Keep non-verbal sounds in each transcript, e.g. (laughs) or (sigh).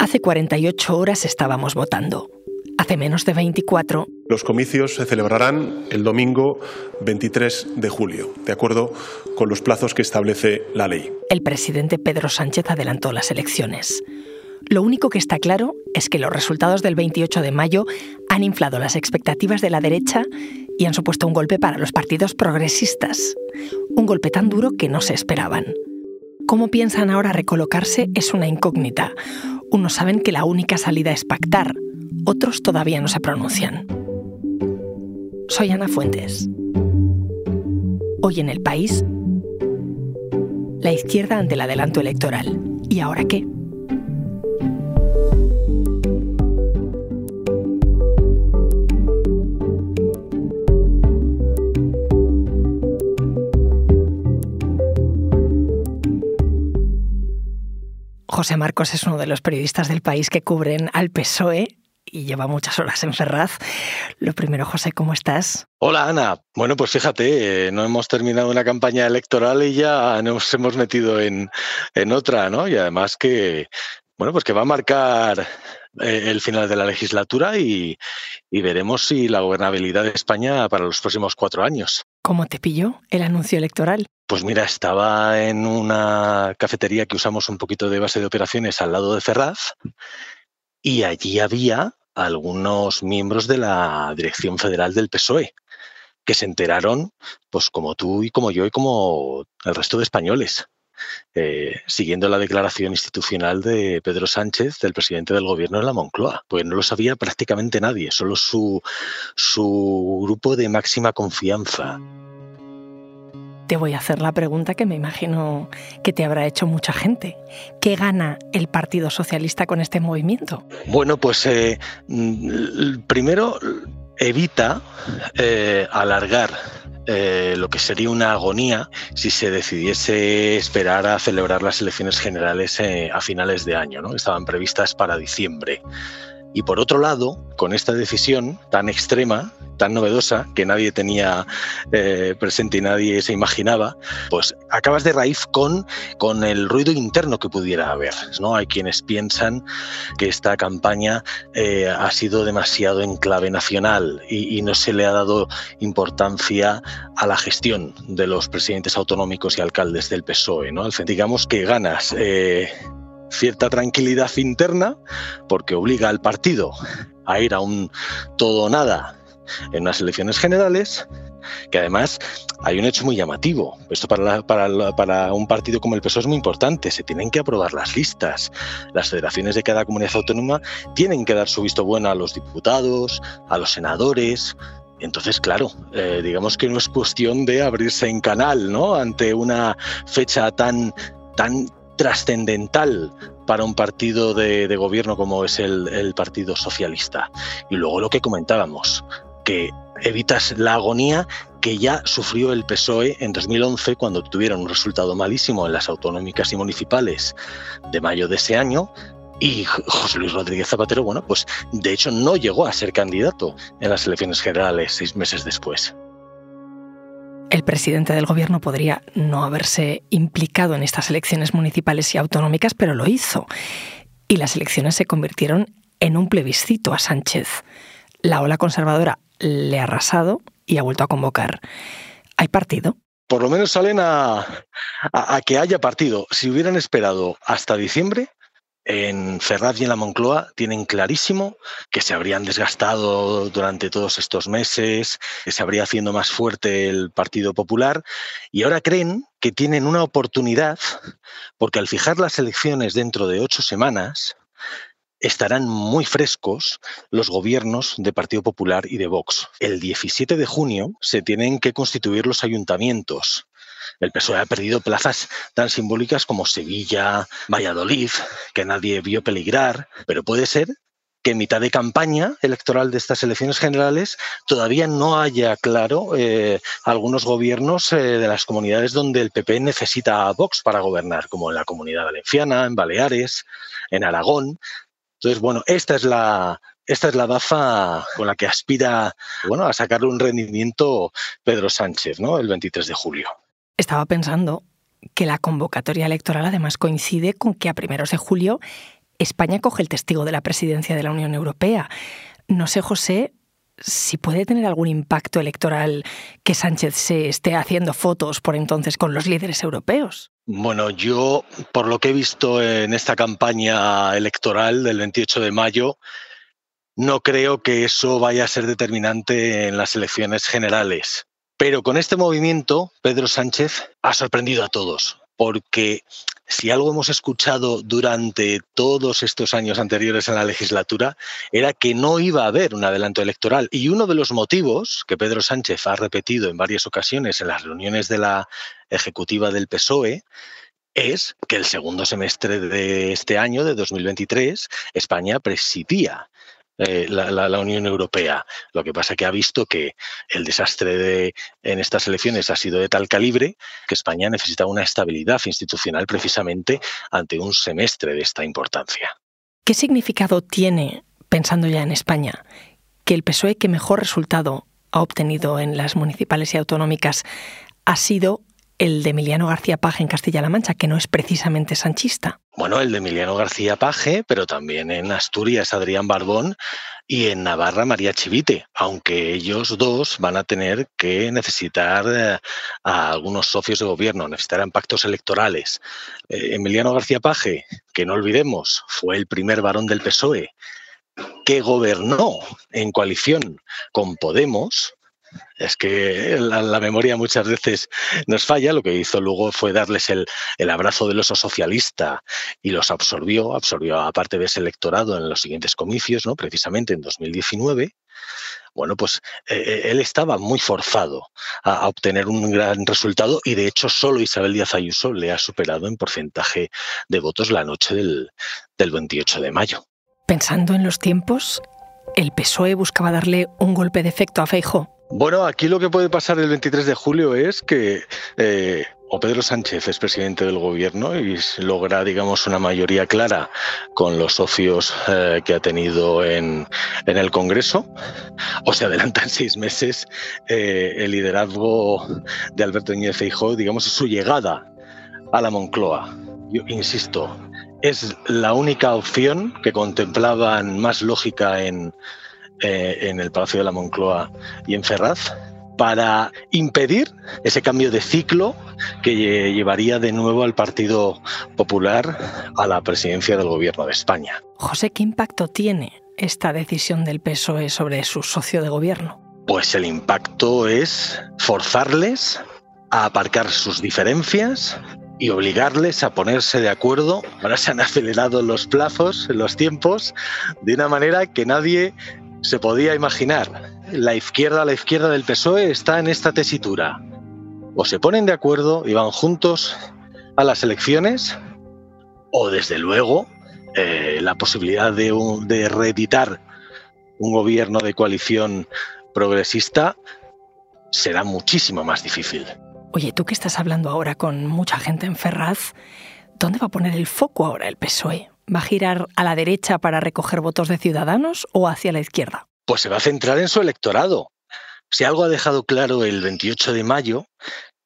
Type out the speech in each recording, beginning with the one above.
Hace 48 horas estábamos votando. Hace menos de 24. Los comicios se celebrarán el domingo 23 de julio, de acuerdo con los plazos que establece la ley. El presidente Pedro Sánchez adelantó las elecciones. Lo único que está claro es que los resultados del 28 de mayo han inflado las expectativas de la derecha y han supuesto un golpe para los partidos progresistas. Un golpe tan duro que no se esperaban. Cómo piensan ahora recolocarse es una incógnita. Unos saben que la única salida es pactar, otros todavía no se pronuncian. Soy Ana Fuentes. Hoy en el país, la izquierda ante el adelanto electoral. ¿Y ahora qué? José Marcos es uno de los periodistas del país que cubren al PSOE y lleva muchas horas en Ferraz. Lo primero, José, ¿cómo estás? Hola, Ana. Bueno, pues fíjate, eh, no hemos terminado una campaña electoral y ya nos hemos metido en, en otra, ¿no? Y además que, bueno, pues que va a marcar eh, el final de la legislatura y, y, veremos si la gobernabilidad de España para los próximos cuatro años. ¿Cómo te pilló el anuncio electoral? Pues mira, estaba en una cafetería que usamos un poquito de base de operaciones al lado de Ferraz y allí había algunos miembros de la dirección federal del PSOE que se enteraron, pues como tú y como yo y como el resto de españoles, eh, siguiendo la declaración institucional de Pedro Sánchez, del presidente del gobierno de la Moncloa. Pues no lo sabía prácticamente nadie, solo su, su grupo de máxima confianza te voy a hacer la pregunta que me imagino que te habrá hecho mucha gente. ¿Qué gana el Partido Socialista con este movimiento? Bueno, pues eh, mm, primero evita eh, alargar eh, lo que sería una agonía si se decidiese esperar a celebrar las elecciones generales a finales de año. ¿no? Estaban previstas para diciembre. Y por otro lado, con esta decisión tan extrema, tan novedosa, que nadie tenía eh, presente y nadie se imaginaba, pues acabas de raíz con, con el ruido interno que pudiera haber. ¿no? Hay quienes piensan que esta campaña eh, ha sido demasiado en clave nacional y, no se le ha dado importancia a la gestión de los presidentes autonómicos y alcaldes del PSOE. ¿no? Digamos que ganas eh, cierta tranquilidad interna porque obliga al partido a ir a un todo o nada en unas elecciones generales, que además hay un hecho muy llamativo. Esto para, para, para, un partido como el PSOE es muy importante. Se tienen que aprobar las listas. Las federaciones de cada comunidad autónoma tienen que dar su visto bueno a los diputados, a los senadores. Entonces, claro, eh, digamos que no es cuestión de abrirse en canal, ¿no? Ante una fecha tan, tan trascendental para un partido de, gobierno como es el, Partido Socialista. Y luego lo que comentábamos, que evitas la agonía que ya sufrió el PSOE en 2011 cuando tuvieron un resultado malísimo en las autonómicas y municipales de mayo de ese año. Y José Luis Rodríguez Zapatero, bueno, pues de hecho no llegó a ser candidato en las elecciones generales seis meses después. El presidente del gobierno podría no haberse implicado en estas elecciones municipales y autonómicas, pero lo hizo. Y las elecciones se convirtieron en un plebiscito a Sánchez. La ola conservadora le ha arrasado y ha vuelto a convocar. ¿Hay partido? Por lo menos salen a, que haya partido. Si hubieran esperado hasta diciembre, en Ferraz y en la Moncloa tienen clarísimo que se habrían desgastado durante todos estos meses, que se habría haciendo más fuerte el Partido Popular y ahora creen que tienen una oportunidad porque al fijar las elecciones dentro de ocho semanas estarán muy frescos los gobiernos de Partido Popular y de Vox. El 17 de junio se tienen que constituir los ayuntamientos el PSOE ha perdido plazas tan simbólicas como Sevilla, Valladolid, que nadie vio peligrar, pero puede ser que en mitad de campaña electoral de estas elecciones generales todavía no haya claro eh, algunos gobiernos eh, de las comunidades donde el PP necesita a Vox para gobernar, como en la comunidad valenciana, en Baleares, en Aragón. Entonces, bueno, esta es la, esta es la baza con la que aspira bueno, a sacarle un rendimiento Pedro Sánchez ¿no? el 23 de julio. Estaba pensando que la convocatoria electoral además coincide con que a primeros de julio España coge el testigo de la presidencia de la Unión Europea. No sé, José, si puede tener algún impacto electoral que Sánchez se esté haciendo fotos por entonces con los líderes europeos. Bueno, yo, por lo que he visto en esta campaña electoral del 28 de mayo, no creo que eso vaya a ser determinante en las elecciones generales. Pero con este movimiento, Pedro Sánchez ha sorprendido a todos, porque si algo hemos escuchado durante todos estos años anteriores en la legislatura era que no iba a haber un adelanto electoral. Y uno de los motivos que Pedro Sánchez ha repetido en varias ocasiones en las reuniones de la ejecutiva del PSOE es que el segundo semestre de este año, de 2023, España presidía eh, la, Unión Europea. Lo que pasa es que ha visto que el desastre de, en estas elecciones ha sido de tal calibre que España necesita una estabilidad institucional precisamente ante un semestre de esta importancia. ¿Qué significado tiene, pensando ya en España, que el PSOE que mejor resultado ha obtenido en las municipales y autonómicas ha sido el de Emiliano García Paje en Castilla-La Mancha, que no es precisamente sanchista. Bueno, el de Emiliano García Paje, pero también en Asturias Adrián Barbón y en Navarra María Chivite, aunque ellos dos van a tener que necesitar eh, a algunos socios de gobierno, necesitarán pactos electorales. Eh, Emiliano García Paje, que no olvidemos, fue el primer varón del PSOE que gobernó en coalición con Podemos, es que la, memoria muchas veces nos falla. Lo que hizo luego fue darles el, abrazo del oso socialista y los absorbió, absorbió a parte de ese electorado en los siguientes comicios, ¿no? precisamente en 2019. Bueno, pues eh, eh, él estaba muy forzado a, obtener un gran resultado y de hecho solo Isabel Díaz Ayuso le ha superado en porcentaje de votos la noche del, del 28 de mayo. Pensando en los tiempos, ¿el PSOE buscaba darle un golpe de efecto a Feijóo? Bueno, aquí lo que puede pasar el 23 de julio es que eh, o Pedro Sánchez es presidente del gobierno y logra, digamos, una mayoría clara con los socios eh, que ha tenido en, el Congreso, o se adelanta en (laughs) seis meses eh, el liderazgo de Alberto Núñez Feijóo, digamos, su llegada a la Moncloa. Yo insisto, es la única opción que contemplaban más lógica en, eh, en el Palacio de la Moncloa y en Ferraz para impedir ese cambio de ciclo que llevaría de nuevo al Partido Popular a la presidencia del Gobierno de España. José, ¿qué impacto tiene esta decisión del PSOE sobre su socio de gobierno? Pues el impacto es forzarles a aparcar sus diferencias y obligarles a ponerse de acuerdo. Ahora se han acelerado los plazos, los tiempos, de una manera que nadie se podía imaginar. La izquierda, la izquierda del PSOE está en esta tesitura. O se ponen de acuerdo y van juntos a las elecciones, o desde luego eh, la posibilidad de, de reeditar un gobierno de coalición progresista será muchísimo más difícil. Oye, tú que estás hablando ahora con mucha gente en Ferraz, ¿dónde va a poner el foco ahora el PSOE? ¿Va a girar a la derecha para recoger votos de ciudadanos o hacia la izquierda? Pues se va a centrar en su electorado. Si algo ha dejado claro el 28 de mayo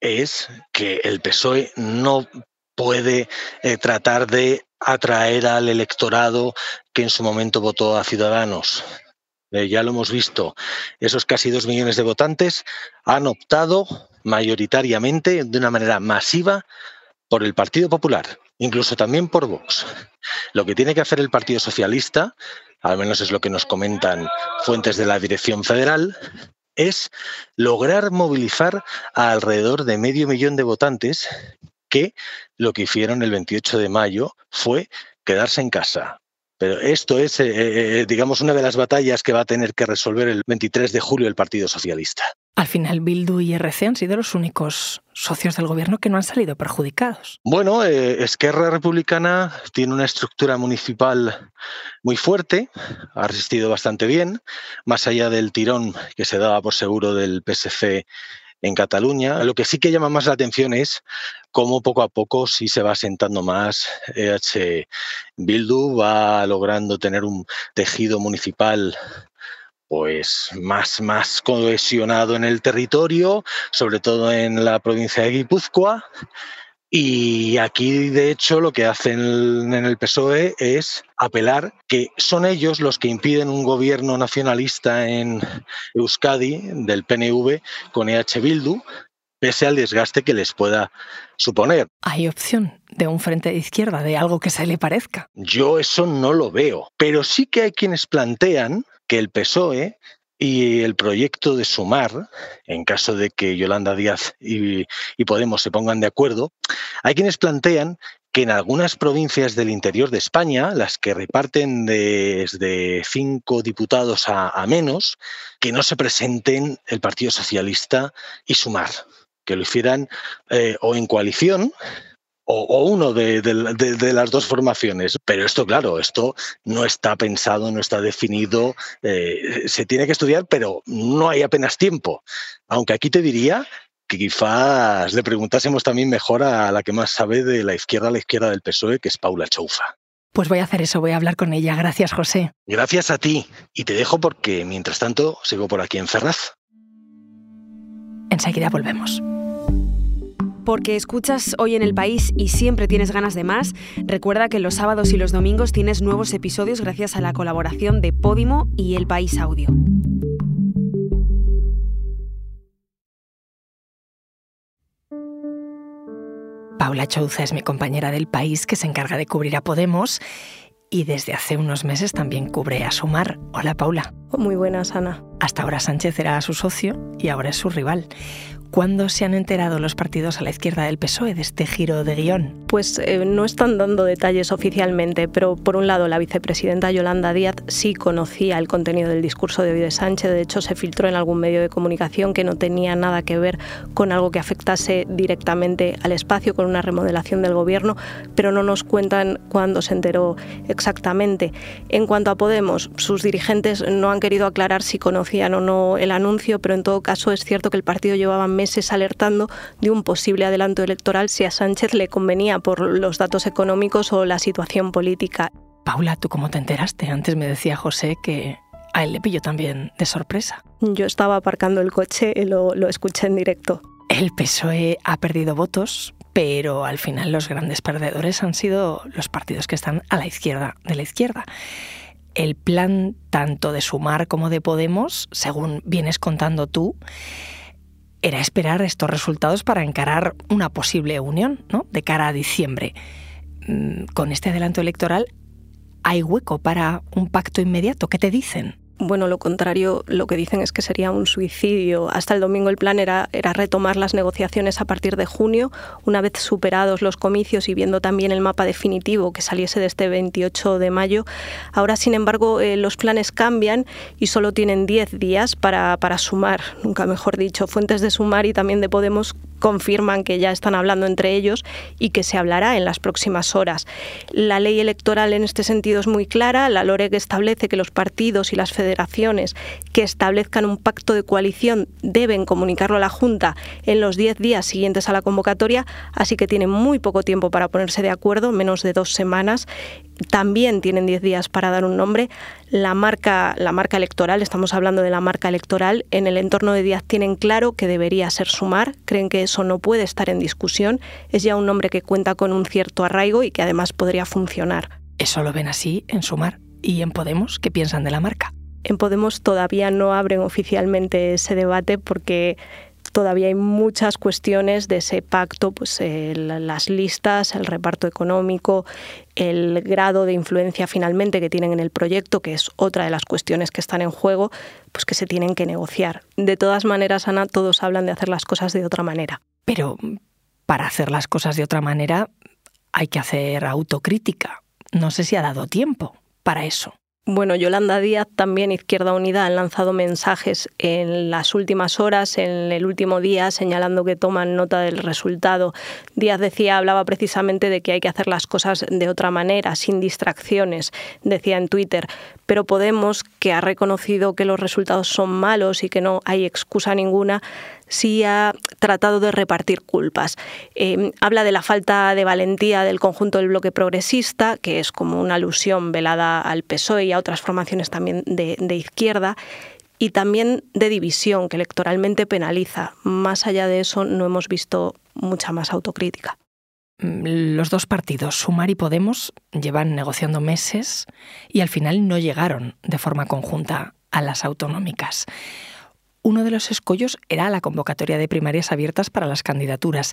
es que el PSOE no puede eh, tratar de atraer al electorado que en su momento votó a Ciudadanos. Eh, ya lo hemos visto, esos casi dos millones de votantes han optado mayoritariamente, de una manera masiva, por el Partido Popular, incluso también por Vox. Lo que tiene que hacer el Partido Socialista, al menos es lo que nos comentan fuentes de la Dirección Federal, es lograr movilizar a alrededor de medio millón de votantes que lo que hicieron el 28 de mayo fue quedarse en casa, pero esto es, eh, eh, eh, digamos, una de las batallas que va a tener que resolver el 23 de julio el Partido Socialista. Al final, Bildu y RC han sido los únicos socios del gobierno que no han salido perjudicados. Bueno, Esquerra Republicana tiene una estructura municipal muy fuerte, ha resistido bastante bien, más allá del tirón que se daba por seguro del PSC en Cataluña. Lo que sí que llama más la atención es cómo poco a poco sí se va sentando más EH Bildu, va logrando tener un tejido municipal pues más, más cohesionado en el territorio, sobre todo en la provincia de Guipúzcoa, Y aquí, de hecho, lo que hacen en el PSOE es apelar que son ellos los que impiden un gobierno nacionalista en Euskadi del PNV con EH Bildu, pese al desgaste que les pueda suponer. ¿Hay opción de un frente de izquierda, de algo que se le parezca? Yo eso no lo veo, pero sí que hay quienes plantean que el PSOE y el proyecto de sumar, en caso de que Yolanda Díaz y, Podemos se pongan de acuerdo, hay quienes plantean que en algunas provincias del interior de España, las que reparten desde cinco diputados a, menos, que no se presenten el Partido Socialista y sumar, que lo hicieran eh, o en coalición o, uno de, las dos formaciones. Pero esto, claro, esto no está pensado, no está definido, eh, se tiene que estudiar, pero no hay apenas tiempo. Aunque aquí te diría que quizás le preguntásemos también mejor a la que más sabe de la izquierda a la izquierda del PSOE, que es Paula Choufa. Pues voy a hacer eso, voy a hablar con ella. Gracias, José. Gracias a ti. Y te dejo porque, mientras tanto, sigo por aquí en Ferraz. Enseguida volvemos porque escuchas hoy en el país y siempre tienes ganas de más, recuerda que los sábados y los domingos tienes nuevos episodios gracias a la colaboración de Podimo y El País Audio. Paula Chouza es mi compañera del país que se encarga de cubrir a Podemos y desde hace unos meses también cubre a Sumar. Hola Paula. Muy buenas, Ana. Hasta ahora Sánchez era su socio y ahora es su rival. ¿Cuándo se han enterado los partidos a la izquierda del PSOE de este giro de guion? Pues eh, no están dando detalles oficialmente, pero por un lado la vicepresidenta Yolanda Díaz sí conocía el contenido del discurso de hoy de Sánchez, de hecho se filtró en algún medio de comunicación que no tenía nada que ver con algo que afectase directamente al espacio, con una remodelación del gobierno, pero no nos cuentan cuándo se enteró exactamente. En cuanto a Podemos, sus dirigentes no han querido aclarar si conocían o no el anuncio, pero en todo caso es cierto que el partido llevaba meses alertando de un posible adelanto electoral si a Sánchez le convenía por los datos económicos o la situación política. Paula, ¿tú cómo te enteraste? Antes me decía José que a él le pilló también de sorpresa. Yo estaba aparcando el coche y lo, lo escuché en directo. El PSOE ha perdido votos, pero al final los grandes perdedores han sido los partidos que están a la izquierda de la izquierda. El plan tanto de Sumar como de Podemos, según vienes contando tú, era esperar estos resultados para encarar una posible unión ¿no? de cara a diciembre. Mm, con este adelanto electoral, ¿hay hueco para un pacto inmediato? ¿Qué te dicen? Bueno, lo contrario, lo que dicen es que sería un suicidio. Hasta el domingo el plan era, era retomar las negociaciones a partir de junio, una vez superados los comicios y viendo también el mapa definitivo que saliese de este 28 de mayo. Ahora, sin embargo, eh, los planes cambian y solo tienen 10 días para, para sumar, nunca mejor dicho. Fuentes de sumar y también de Podemos confirman que ya están hablando entre ellos y que se hablará en las próximas horas. La ley electoral en este sentido es muy clara. La LOREG establece que los partidos y las federaciones que establezcan un pacto de coalición deben comunicarlo a la Junta en los 10 días siguientes a la convocatoria, así que tienen muy poco tiempo para ponerse de acuerdo, menos de dos semanas también tienen 10 días para dar un nombre. La marca, la marca electoral, estamos hablando de la marca electoral, en el entorno de Díaz tienen claro que debería ser Sumar, creen que eso no puede estar en discusión, es ya un nombre que cuenta con un cierto arraigo y que además podría funcionar. ¿Eso lo ven así en Sumar? ¿Y en Podemos qué piensan de la marca? En Podemos todavía no abren oficialmente ese debate porque todavía hay muchas cuestiones de ese pacto, pues las listas, el reparto económico, el grado de influencia finalmente que tienen en el proyecto, que es otra de las cuestiones que están en juego, pues que se tienen que negociar. De todas maneras, Ana, todos hablan de hacer las cosas de otra manera. Pero para hacer las cosas de otra manera hay que hacer autocrítica. No sé si ha dado tiempo para eso. Bueno, Yolanda Díaz, también Izquierda Unida, han lanzado mensajes en las últimas horas, en el último día, señalando que toman nota del resultado. Díaz decía, hablaba precisamente de que hay que hacer las cosas de otra manera, sin distracciones, decía en Twitter. Pero Podemos, que ha reconocido que los resultados son malos y que no hay excusa ninguna, sí ha tratado de repartir culpas. Eh, habla de la falta de valentía del conjunto del bloque progresista, que es como una alusión velada al PSOE y a otras formaciones también de, de izquierda, y también de división, que electoralmente penaliza. Más allá de eso, no hemos visto mucha más autocrítica. mm, los dos partidos, Sumar y Podemos, llevan negociando meses y al final no llegaron de forma conjunta a las autonómicas. Uno de los escollos era la convocatoria de primarias abiertas para las candidaturas.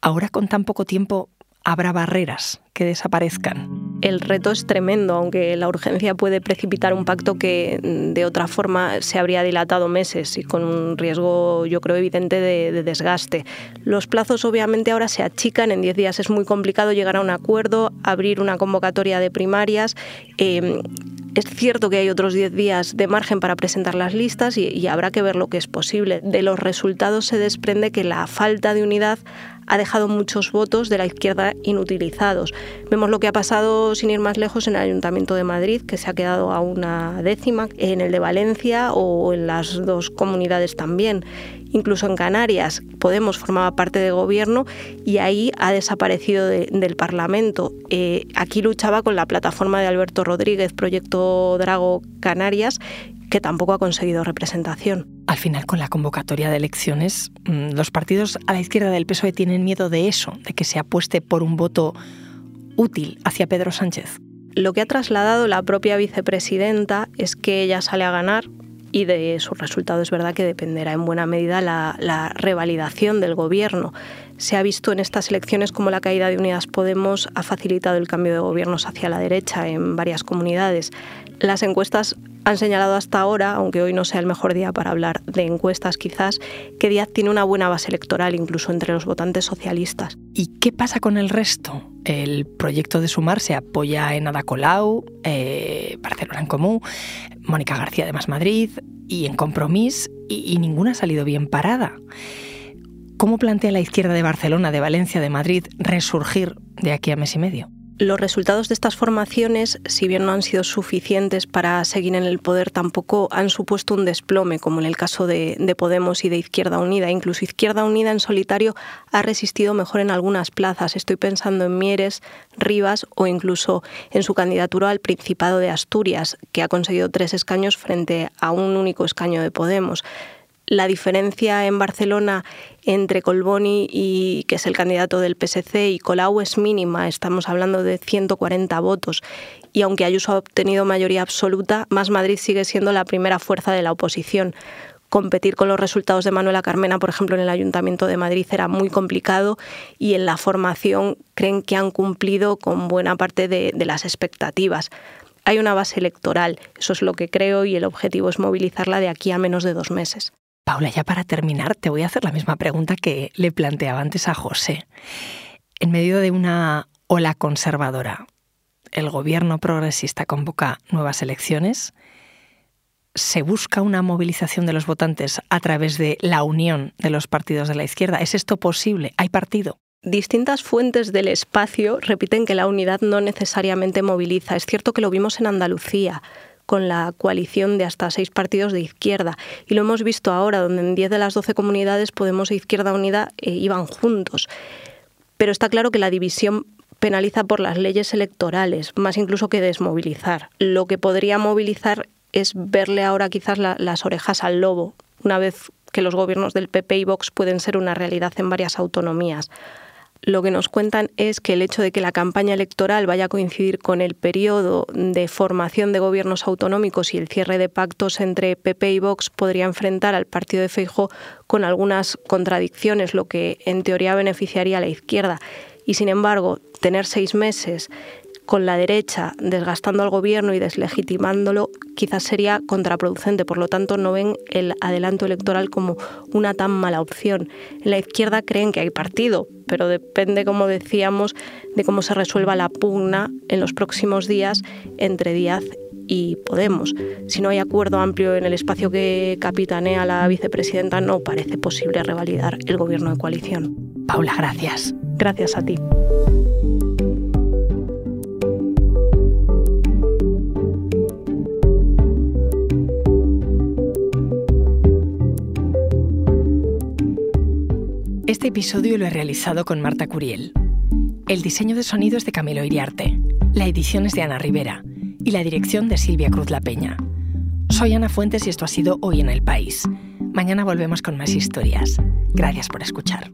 Ahora, con tan poco tiempo, habrá barreras que desaparezcan. El reto es tremendo, aunque la urgencia puede precipitar un pacto que mm, de otra forma se habría dilatado meses y con un riesgo, yo creo, evidente de, desgaste. Los plazos obviamente ahora se achican, en 10 días es muy complicado llegar a un acuerdo, abrir una convocatoria de primarias. Em, es cierto que hay otros 10 días de margen para presentar las listas y, habrá que ver lo que es posible. De los resultados se desprende que la falta de unidad ha dejado muchos votos de la izquierda inutilizados. Vemos lo que ha pasado, sin ir más lejos, en el Ayuntamiento de Madrid, que se ha quedado a una décima, en el de Valencia o en las dos comunidades también. Incluso en Canarias, Podemos formaba parte de gobierno y ahí ha desaparecido del Parlamento. Eh, aquí luchaba con la plataforma de Alberto Rodríguez, Proyecto Drago Canarias, que tampoco ha conseguido representación. Al final, con la convocatoria de elecciones, mm, los partidos a la izquierda del PSOE tienen miedo de eso, de que se apueste por un voto útil hacia Pedro Sánchez. Lo que ha trasladado la propia vicepresidenta es que ella sale a ganar y de su resultado es verdad que dependerá en buena medida la, la, revalidación del gobierno. Se ha visto en estas elecciones como la caída de Unidas Podemos ha facilitado el cambio de gobiernos hacia la derecha en varias comunidades. Las encuestas han señalado hasta ahora, aunque hoy no sea el mejor día para hablar de encuestas quizás, que Díaz tiene una buena base electoral incluso entre los votantes socialistas. ¿Y qué pasa con el resto? El proyecto de Sumar se apoya en Ada Colau, eh, Barcelona en Común, Mónica García de Más Madrid y en Compromís, y, y ninguna ha salido bien parada. ¿Cómo plantea la izquierda de Barcelona, de Valencia, de Madrid resurgir de aquí a mes y medio? Los resultados de estas formaciones, si bien no han sido suficientes para seguir en el poder, tampoco han supuesto un desplome, como en el caso de, Podemos y de Izquierda Unida. Incluso Izquierda Unida en solitario ha resistido mejor en algunas plazas. Estoy pensando en Mieres, Rivas o incluso en su candidatura al Principado de Asturias, que ha conseguido tres escaños frente a un único escaño de Podemos la diferencia en Barcelona entre Colboni, y, que es el candidato del PSC, y Colau es mínima, estamos hablando de 140 votos. Y aunque Ayuso ha obtenido mayoría absoluta, Más Madrid sigue siendo la primera fuerza de la oposición. Competir con los resultados de Manuela Carmena, por ejemplo, en el Ayuntamiento de Madrid era muy complicado y en la formación creen que han cumplido con buena parte de las expectativas hay una base electoral, eso es lo que creo y el objetivo es movilizarla de aquí a menos de dos meses. Paula, ya para terminar, te voy a hacer la misma pregunta que le planteaba antes a José. En medio de una ola conservadora, el gobierno progresista convoca nuevas elecciones. ¿Se busca una movilización de los votantes a través de la unión de los partidos de la izquierda? ¿Es esto posible? ¿Hay partido? Distintas fuentes del espacio repiten que la unidad no necesariamente moviliza. Es cierto que lo vimos en Andalucía con la coalición de hasta seis partidos de izquierda. Y lo hemos visto ahora, donde en 10 de las 12 comunidades Podemos e Izquierda Unida eh, iban juntos. Pero está claro que la división penaliza por las leyes electorales, más incluso que desmovilizar. Lo que podría movilizar es verle ahora quizás las orejas al lobo, una vez que los gobiernos del PP y Vox pueden ser una realidad en varias autonomías lo que nos cuentan es que el hecho de que la campaña electoral vaya a coincidir con el periodo de formación de gobiernos autonómicos y el cierre de pactos entre PP y Vox podría enfrentar al partido de Feijóo con algunas contradicciones, lo que en teoría beneficiaría a la izquierda. Y sin embargo, tener seis meses con la derecha desgastando al gobierno y deslegitimándolo quizás sería contraproducente. Por lo tanto, no ven el adelanto electoral como una tan mala opción. En la izquierda creen que hay partido, pero depende, como decíamos, de cómo se resuelva la pugna en los próximos días entre Díaz y Podemos. Si no hay acuerdo amplio en el espacio que capitanea la vicepresidenta, no parece posible revalidar el gobierno de coalición. Paula, gracias. Gracias a ti. Este episodio lo he realizado con Marta Curiel. El diseño de sonido es de Camilo Iriarte, la edición es de Ana Rivera y la dirección de Silvia Cruz La Peña. Soy Ana Fuentes y esto ha sido Hoy en el País. Mañana volvemos con más historias. Gracias por escuchar.